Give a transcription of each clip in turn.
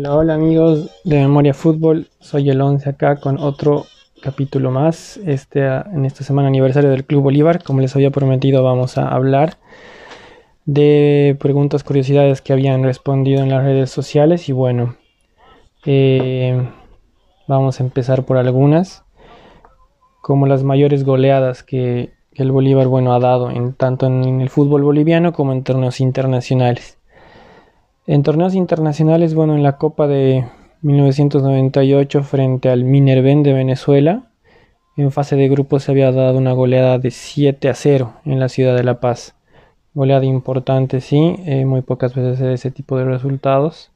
Hola, hola amigos de Memoria Fútbol, soy el 11 acá con otro capítulo más. Este, en esta semana aniversario del Club Bolívar, como les había prometido, vamos a hablar de preguntas, curiosidades que habían respondido en las redes sociales y bueno, eh, vamos a empezar por algunas, como las mayores goleadas que, el Bolívar bueno, ha dado en, tanto en el fútbol boliviano como en torneos internacionales. En torneos internacionales, bueno, en la Copa de 1998 frente al Minerven de Venezuela, en fase de grupos se había dado una goleada de 7 a 0 en la ciudad de La Paz. Goleada importante, sí, eh, muy pocas veces se ese tipo de resultados.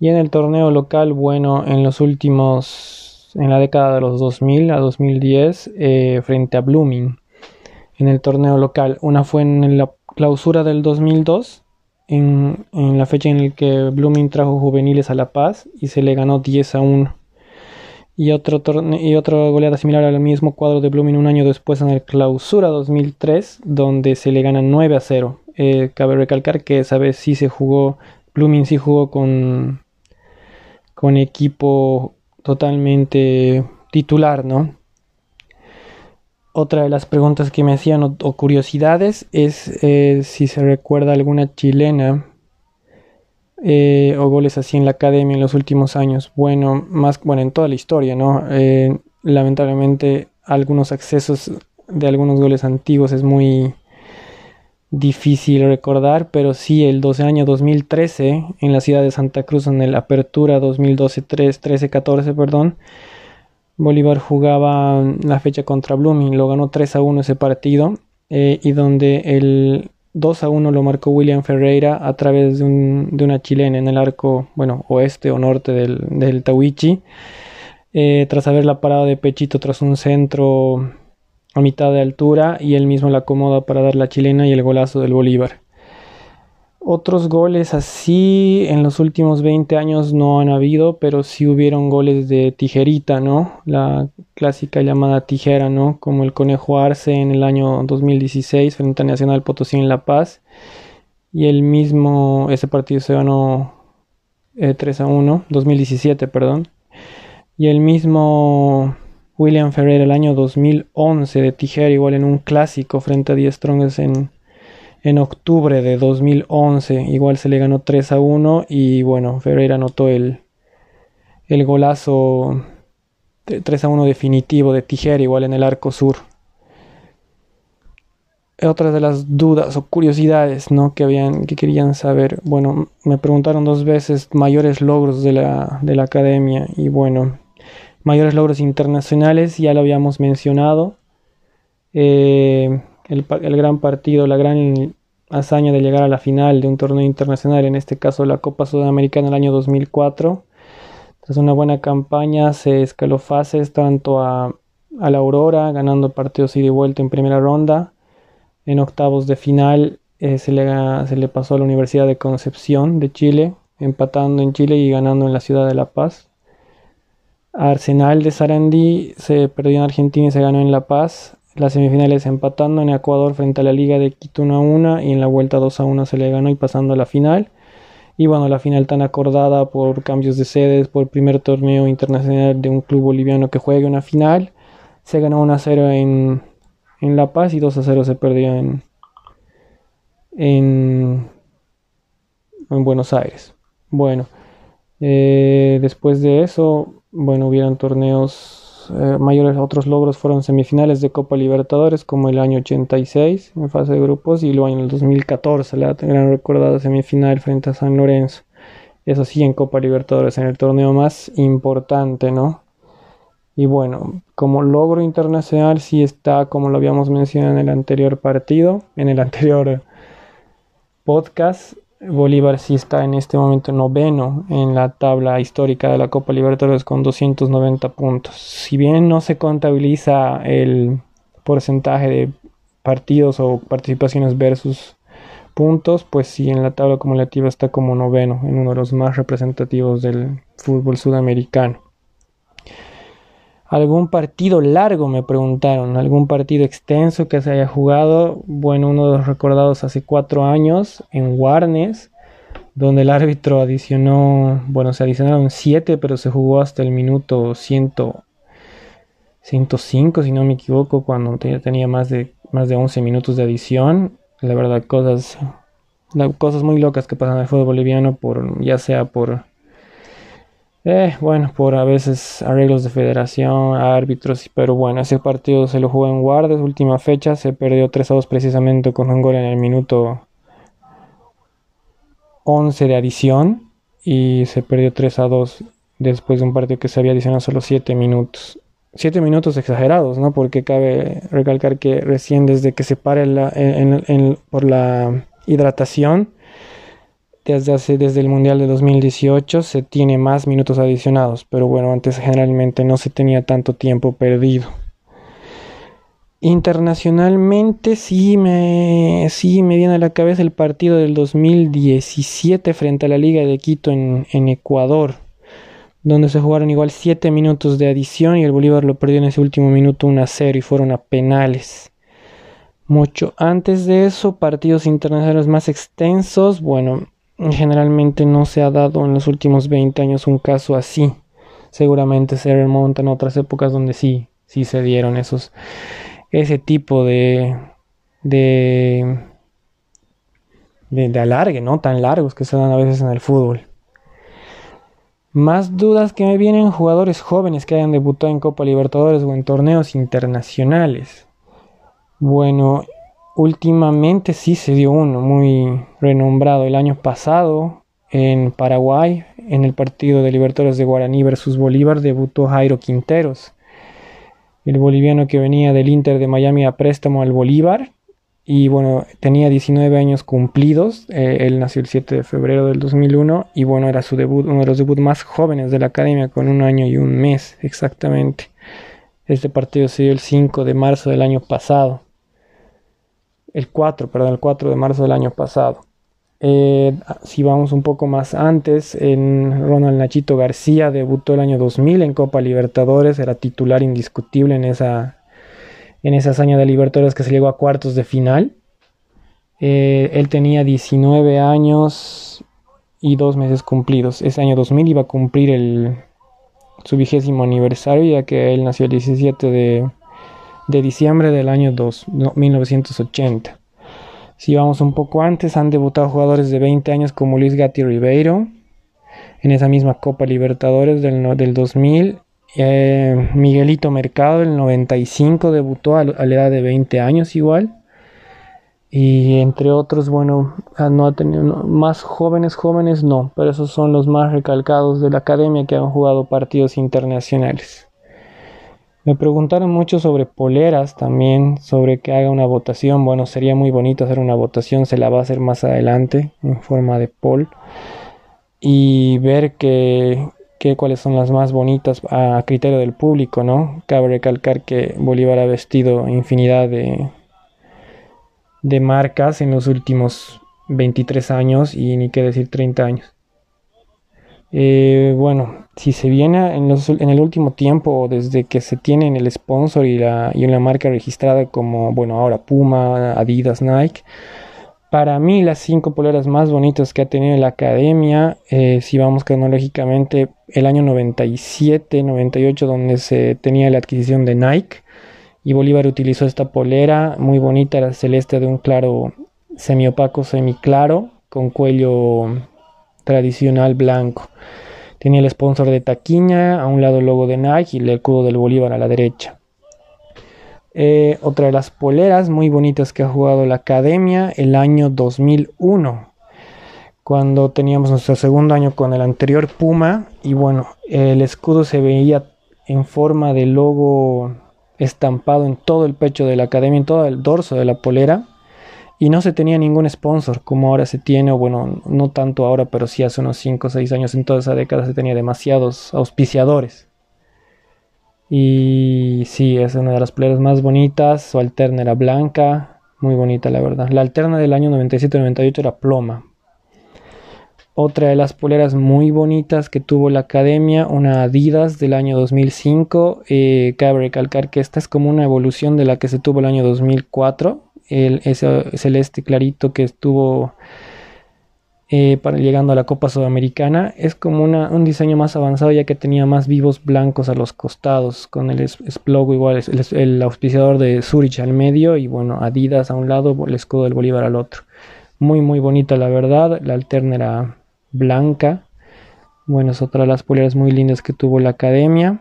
Y en el torneo local, bueno, en los últimos, en la década de los 2000 a 2010, eh, frente a Blooming, en el torneo local. Una fue en la clausura del 2002 en, la fecha en la que Blooming trajo juveniles a La Paz y se le ganó 10 a 1. Y, otro y otra goleada similar al mismo cuadro de Blooming un año después en el Clausura 2003, donde se le gana 9 a 0. Eh, cabe recalcar que esa vez sí se jugó, Blooming sí jugó con, con equipo totalmente titular, ¿no? Otra de las preguntas que me hacían o, curiosidades es eh, si se recuerda alguna chilena eh, o goles así en la academia en los últimos años. Bueno, más bueno en toda la historia, ¿no? Eh, lamentablemente algunos accesos de algunos goles antiguos es muy difícil recordar, pero sí el 12 año 2013 en la ciudad de Santa Cruz en el Apertura 2012 13 14, perdón Bolívar jugaba la fecha contra Blooming, lo ganó 3 a 1 ese partido eh, y donde el 2 a 1 lo marcó William Ferreira a través de, una chilena en el arco, bueno, oeste o norte del, del Tawichi, eh, tras haberla parado de pechito tras un centro a mitad de altura y él mismo la acomoda para dar la chilena y el golazo del Bolívar. Otros goles así en los últimos 20 años no han habido, pero sí hubieron goles de tijerita, ¿no? La clásica llamada tijera, ¿no? Como el Conejo Arce en el año 2016 frente a Nacional Potosí en La Paz. Y el mismo, ese partido se ganó 3 eh, a 1, 2017, perdón. Y el mismo William Ferrer el año 2011 de tijera, igual en un clásico frente a Die Strongest en en octubre de 2011. Igual se le ganó 3 a 1 y bueno, Ferreira anotó el, el golazo 3 a 1 definitivo de Tijera, igual en el arco sur. Otra de las dudas o curiosidades ¿no? que, habían, que querían saber, bueno, me preguntaron dos veces mayores logros de la, de la academia y bueno, mayores logros internacionales, ya lo habíamos mencionado. Eh, el, gran partido, la gran hazaña de llegar a la final de un torneo internacional, en este caso la Copa Sudamericana el año 2004. Tras una buena campaña se escaló fases tanto a, la Aurora, ganando partidos ida y vuelta en primera ronda. En octavos de final eh, se, le, se le pasó a la Universidad de Concepción de Chile, empatando en Chile y ganando en la ciudad de La Paz. Arsenal de Sarandí se perdió en Argentina y se ganó en La Paz. Las semifinales empatando en Ecuador frente a la Liga de Quito 1 a 1 y en la vuelta 2 a 1 se le ganó y pasando a la final. Y bueno, la final tan acordada por cambios de sedes, por primer torneo internacional de un club boliviano que juegue una final. Se ganó 1 a 0 en, en La Paz y 2 a 0 se perdió en, en, en Buenos Aires. Bueno, eh, después de eso, bueno, hubieron torneos eh, mayores otros logros fueron semifinales de Copa Libertadores como el año 86 en fase de grupos y luego en el 2014 la gran recordada semifinal frente a San Lorenzo. Eso sí, en Copa Libertadores, en el torneo más importante, ¿no? Y bueno, como logro internacional sí está, como lo habíamos mencionado en el anterior partido, en el anterior podcast, Bolívar sí está en este momento noveno en la tabla histórica de la Copa Libertadores con 290 puntos. Si bien no se contabiliza el porcentaje de partidos o participaciones versus puntos, pues sí en la tabla acumulativa está como noveno, en uno de los más representativos del fútbol sudamericano. ¿Algún partido largo? Me preguntaron. ¿Algún partido extenso que se haya jugado? Bueno, uno de los recordados hace cuatro años en Warnes, donde el árbitro adicionó, bueno, se adicionaron 7, pero se jugó hasta el minuto 100, 105, si no me equivoco, cuando tenía más de, más de 11 minutos de adición. La verdad, cosas, cosas muy locas que pasan en el fútbol boliviano, por, ya sea por eh, bueno, por a veces arreglos de federación, árbitros, pero bueno, ese partido se lo jugó en Guardes, última fecha, se perdió 3 a 2 precisamente con un gol en el minuto 11 de adición y se perdió 3 a 2 después de un partido que se había adicionado solo 7 minutos. 7 minutos exagerados, ¿no? Porque cabe recalcar que recién desde que se pare por la hidratación, desde, hace, desde el Mundial de 2018 se tiene más minutos adicionados, pero bueno, antes generalmente no se tenía tanto tiempo perdido. Internacionalmente sí me, sí me viene a la cabeza el partido del 2017 frente a la Liga de Quito en, en Ecuador, donde se jugaron igual 7 minutos de adición y el Bolívar lo perdió en ese último minuto 1 a 0 y fueron a penales. Mucho antes de eso, partidos internacionales más extensos, bueno, Generalmente no se ha dado en los últimos 20 años un caso así. Seguramente se remontan otras épocas donde sí, sí se dieron esos, ese tipo de, de, de, alargue, ¿no? Tan largos que se dan a veces en el fútbol. Más dudas que me vienen jugadores jóvenes que hayan debutado en Copa Libertadores o en torneos internacionales. Bueno, Últimamente sí se dio uno muy renombrado el año pasado en Paraguay, en el partido de Libertadores de Guaraní versus Bolívar, debutó Jairo Quinteros, el boliviano que venía del Inter de Miami a préstamo al Bolívar. Y bueno, tenía 19 años cumplidos. Eh, él nació el 7 de febrero del 2001 y bueno, era su debut, uno de los debuts más jóvenes de la academia con un año y un mes exactamente. Este partido se dio el 5 de marzo del año pasado el 4, perdón, el 4 de marzo del año pasado. Eh, si vamos un poco más antes, en Ronald Nachito García debutó el año 2000 en Copa Libertadores, era titular indiscutible en esa, en esa hazaña de Libertadores que se llegó a cuartos de final. Eh, él tenía 19 años y dos meses cumplidos. Ese año 2000 iba a cumplir el, su vigésimo aniversario, ya que él nació el 17 de de diciembre del año 1980. Si vamos un poco antes, han debutado jugadores de 20 años como Luis Gatti Ribeiro, en esa misma Copa Libertadores del, del 2000. Eh, Miguelito Mercado, del 95, debutó a, la edad de 20 años igual. Y entre otros, bueno, ah, no ha tenido más jóvenes, jóvenes no, pero esos son los más recalcados de la academia que han jugado partidos internacionales. Me preguntaron mucho sobre poleras también, sobre que haga una votación. Bueno, sería muy bonito hacer una votación, se la va a hacer más adelante en forma de poll. Y ver que, cuáles son las más bonitas a criterio del público, ¿no? Cabe recalcar que Bolívar ha vestido infinidad de, de marcas en los últimos 23 años y ni qué decir 30 años. Eh, bueno, si se viene en, el último tiempo, desde que se tiene en el sponsor y, la, marca registrada como, bueno, ahora Puma, Adidas, Nike, para mí las cinco poleras más bonitas que ha tenido la academia, eh, si vamos cronológicamente, el año 97, 98, donde se tenía la adquisición de Nike, y Bolívar utilizó esta polera muy bonita, era celeste de un claro semiopaco, semiclaro, con cuello tradicional blanco. Tenía el sponsor de taquiña, a un lado el logo de Nike y el escudo del Bolívar a la derecha. Eh, otra de las poleras muy bonitas que ha jugado la academia el año 2001 cuando teníamos nuestro segundo año con el anterior Puma y bueno el escudo se veía en forma de logo estampado en todo el pecho de la academia en todo el dorso de la polera y no se tenía ningún sponsor como ahora se tiene, o bueno, no tanto ahora, pero sí hace unos 5 o 6 años en toda esa década se tenía demasiados auspiciadores. Y sí, es una de las playas más bonitas, su alterna era blanca, muy bonita la verdad. La alterna del año 97-98 era ploma. Otra de las poleras muy bonitas que tuvo la academia, una Adidas del año 2005. Eh, cabe recalcar que esta es como una evolución de la que se tuvo el año 2004 el, ese celeste clarito que estuvo eh, para llegando a la Copa Sudamericana. Es como un diseño más avanzado ya que tenía más vivos blancos a los costados, con el logo igual, el, el, auspiciador de Zurich al medio y bueno, Adidas a un lado, el escudo del Bolívar al otro. Muy muy bonita la verdad, la alterna era blanca. Bueno, es otra de las poleras muy lindas que tuvo la academia.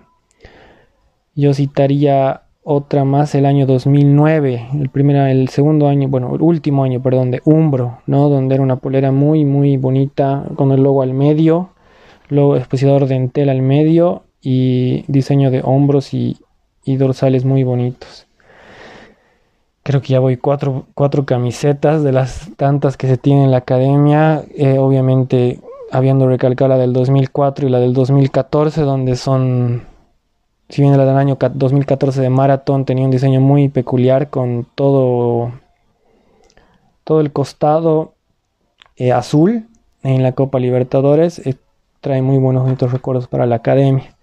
Yo citaría otra más el año 2009, el primer, el segundo año, bueno, el último año, perdón, de Umbro, ¿no? Donde era una polera muy, muy bonita, con el logo al medio, logo especiador de Entel al medio y diseño de hombros y, dorsales muy bonitos. Creo que ya voy cuatro, cuatro, camisetas de las tantas que se tienen en la academia, eh, obviamente habiendo recalcado la del 2004 y la del 2014, donde son si bien la del año 2014 de Marathon tenía un diseño muy peculiar con todo, todo el costado eh, azul en la Copa Libertadores, eh, trae muy buenos recuerdos para la academia.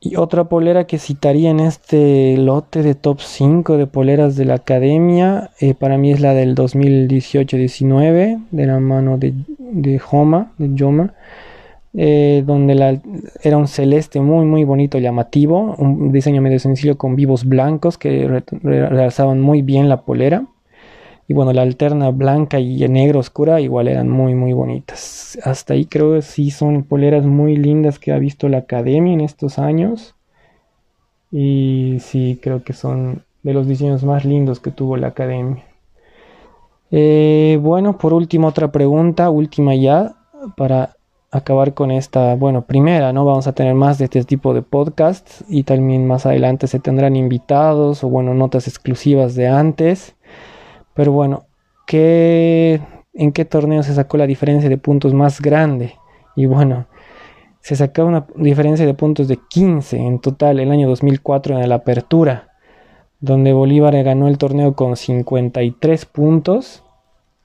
Y otra polera que citaría en este lote de top 5 de poleras de la academia, eh, para mí es la del 2018-19, de la mano de, de Joma, de Joma. Eh, donde la, era un celeste muy muy bonito, llamativo, un diseño medio sencillo con vivos blancos que realzaban muy bien la polera. Y bueno, la alterna blanca y negro oscura igual eran muy muy bonitas. Hasta ahí creo que sí son poleras muy lindas que ha visto la academia en estos años. Y sí, creo que son de los diseños más lindos que tuvo la academia. Eh, bueno, por último otra pregunta, última ya, para acabar con esta, bueno, primera, ¿no? Vamos a tener más de este tipo de podcasts y también más adelante se tendrán invitados o, bueno, notas exclusivas de antes. Pero bueno, ¿qué, ¿en qué torneo se sacó la diferencia de puntos más grande? Y bueno, se sacó una diferencia de puntos de 15 en total el año 2004 en la apertura, donde Bolívar ganó el torneo con 53 puntos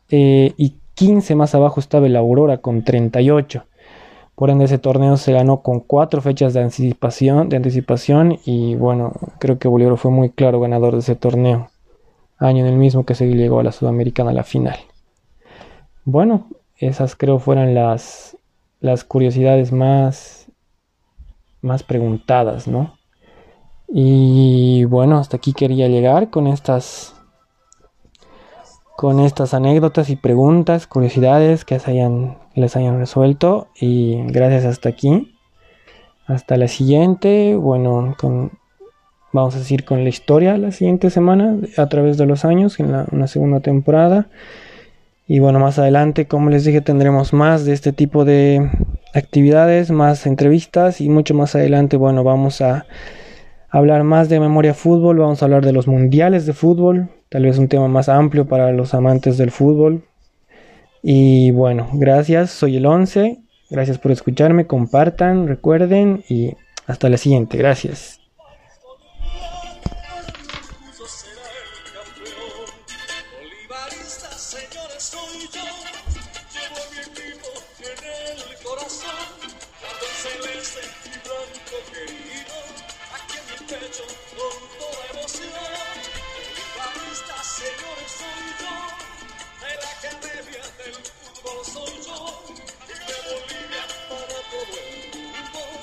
eh, y 15 más abajo estaba el Aurora con 38. Por ende, ese torneo se ganó con cuatro fechas de anticipación, de anticipación y bueno, creo que Bolívar fue muy claro ganador de ese torneo. Año en el mismo que se llegó a la Sudamericana a la final. Bueno, esas creo fueron las, las curiosidades más, más preguntadas, ¿no? Y bueno, hasta aquí quería llegar con estas con estas anécdotas y preguntas, curiosidades que se hayan les hayan resuelto y gracias hasta aquí. Hasta la siguiente, bueno, con, vamos a decir con la historia la siguiente semana a través de los años en la, una segunda temporada. Y bueno, más adelante, como les dije, tendremos más de este tipo de actividades, más entrevistas y mucho más adelante, bueno, vamos a hablar más de memoria fútbol, vamos a hablar de los mundiales de fútbol, tal vez un tema más amplio para los amantes del fútbol, y bueno, gracias, soy el 11. Gracias por escucharme, compartan, recuerden y hasta la siguiente. Gracias.